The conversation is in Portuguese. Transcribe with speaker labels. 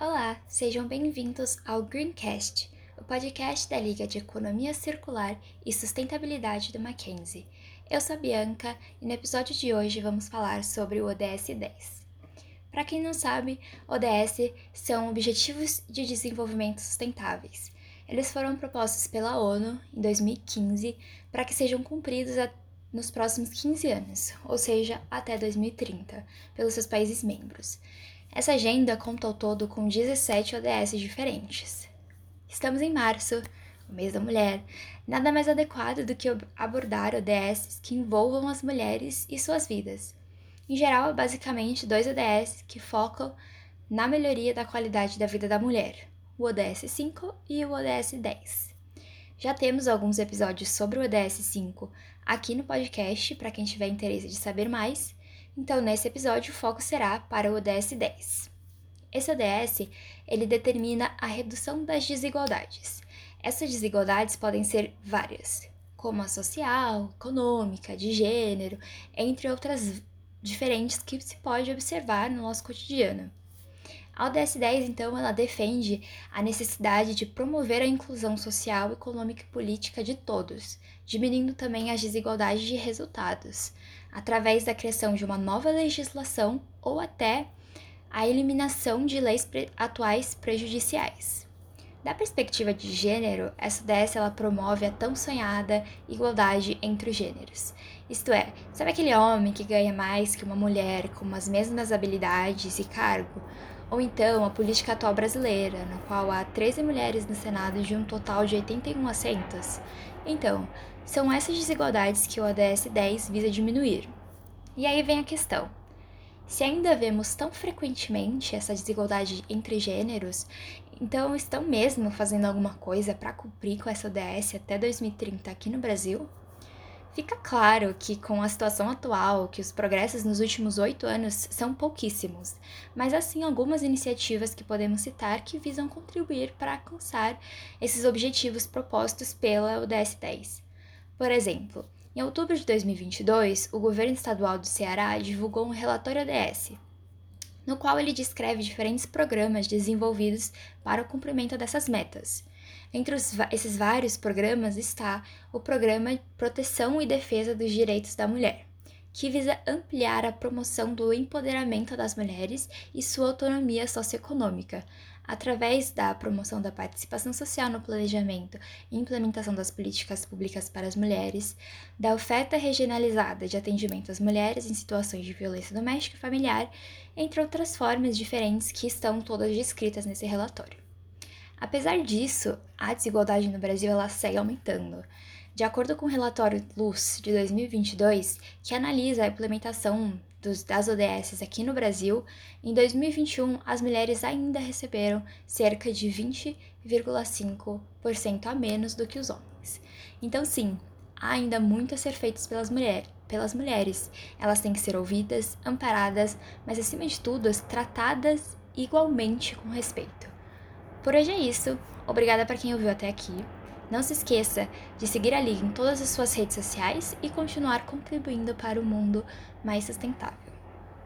Speaker 1: Olá, sejam bem-vindos ao Greencast, o podcast da Liga de Economia Circular e Sustentabilidade do Mackenzie. Eu sou a Bianca e no episódio de hoje vamos falar sobre o ODS 10. Para quem não sabe, ODS são Objetivos de Desenvolvimento Sustentáveis. Eles foram propostos pela ONU em 2015 para que sejam cumpridos nos próximos 15 anos, ou seja, até 2030, pelos seus países membros. Essa agenda conta ao todo com 17 ODS diferentes. Estamos em março, o mês da mulher. Nada mais adequado do que abordar ODSs que envolvam as mulheres e suas vidas. Em geral, é basicamente dois ODS que focam na melhoria da qualidade da vida da mulher, o ODS 5 e o ODS 10. Já temos alguns episódios sobre o ODS 5 aqui no podcast para quem tiver interesse de saber mais, então, nesse episódio, o foco será para o ODS 10. Esse ODS, ele determina a redução das desigualdades. Essas desigualdades podem ser várias, como a social, econômica, de gênero, entre outras diferentes que se pode observar no nosso cotidiano. A ODS 10, então, ela defende a necessidade de promover a inclusão social, econômica e política de todos, diminuindo também as desigualdades de resultados, através da criação de uma nova legislação ou até a eliminação de leis pre atuais prejudiciais. Da perspectiva de gênero, essa ODS ela promove a tão sonhada igualdade entre os gêneros. Isto é, sabe aquele homem que ganha mais que uma mulher com as mesmas habilidades e cargo? Ou então a política atual brasileira, na qual há 13 mulheres no Senado de um total de 81 assentos? Então, são essas desigualdades que o ODS 10 visa diminuir. E aí vem a questão: se ainda vemos tão frequentemente essa desigualdade entre gêneros, então estão mesmo fazendo alguma coisa para cumprir com essa ODS até 2030 aqui no Brasil? Fica claro que, com a situação atual, que os progressos nos últimos oito anos são pouquíssimos, mas assim algumas iniciativas que podemos citar que visam contribuir para alcançar esses objetivos propostos pela ODS 10. Por exemplo, em outubro de 2022, o governo estadual do Ceará divulgou um relatório ODS, no qual ele descreve diferentes programas desenvolvidos para o cumprimento dessas metas. Entre os, esses vários programas está o Programa Proteção e Defesa dos Direitos da Mulher, que visa ampliar a promoção do empoderamento das mulheres e sua autonomia socioeconômica, através da promoção da participação social no planejamento e implementação das políticas públicas para as mulheres, da oferta regionalizada de atendimento às mulheres em situações de violência doméstica e familiar, entre outras formas diferentes que estão todas descritas nesse relatório. Apesar disso, a desigualdade no Brasil ela segue aumentando. De acordo com o relatório Luz de 2022, que analisa a implementação dos, das ODS aqui no Brasil, em 2021 as mulheres ainda receberam cerca de 20,5% a menos do que os homens. Então, sim, há ainda muito a ser feito pelas, mulher, pelas mulheres. Elas têm que ser ouvidas, amparadas, mas acima de tudo, tratadas igualmente com respeito. Por hoje é isso. Obrigada para quem ouviu até aqui. Não se esqueça de seguir a Liga em todas as suas redes sociais e continuar contribuindo para o mundo mais sustentável.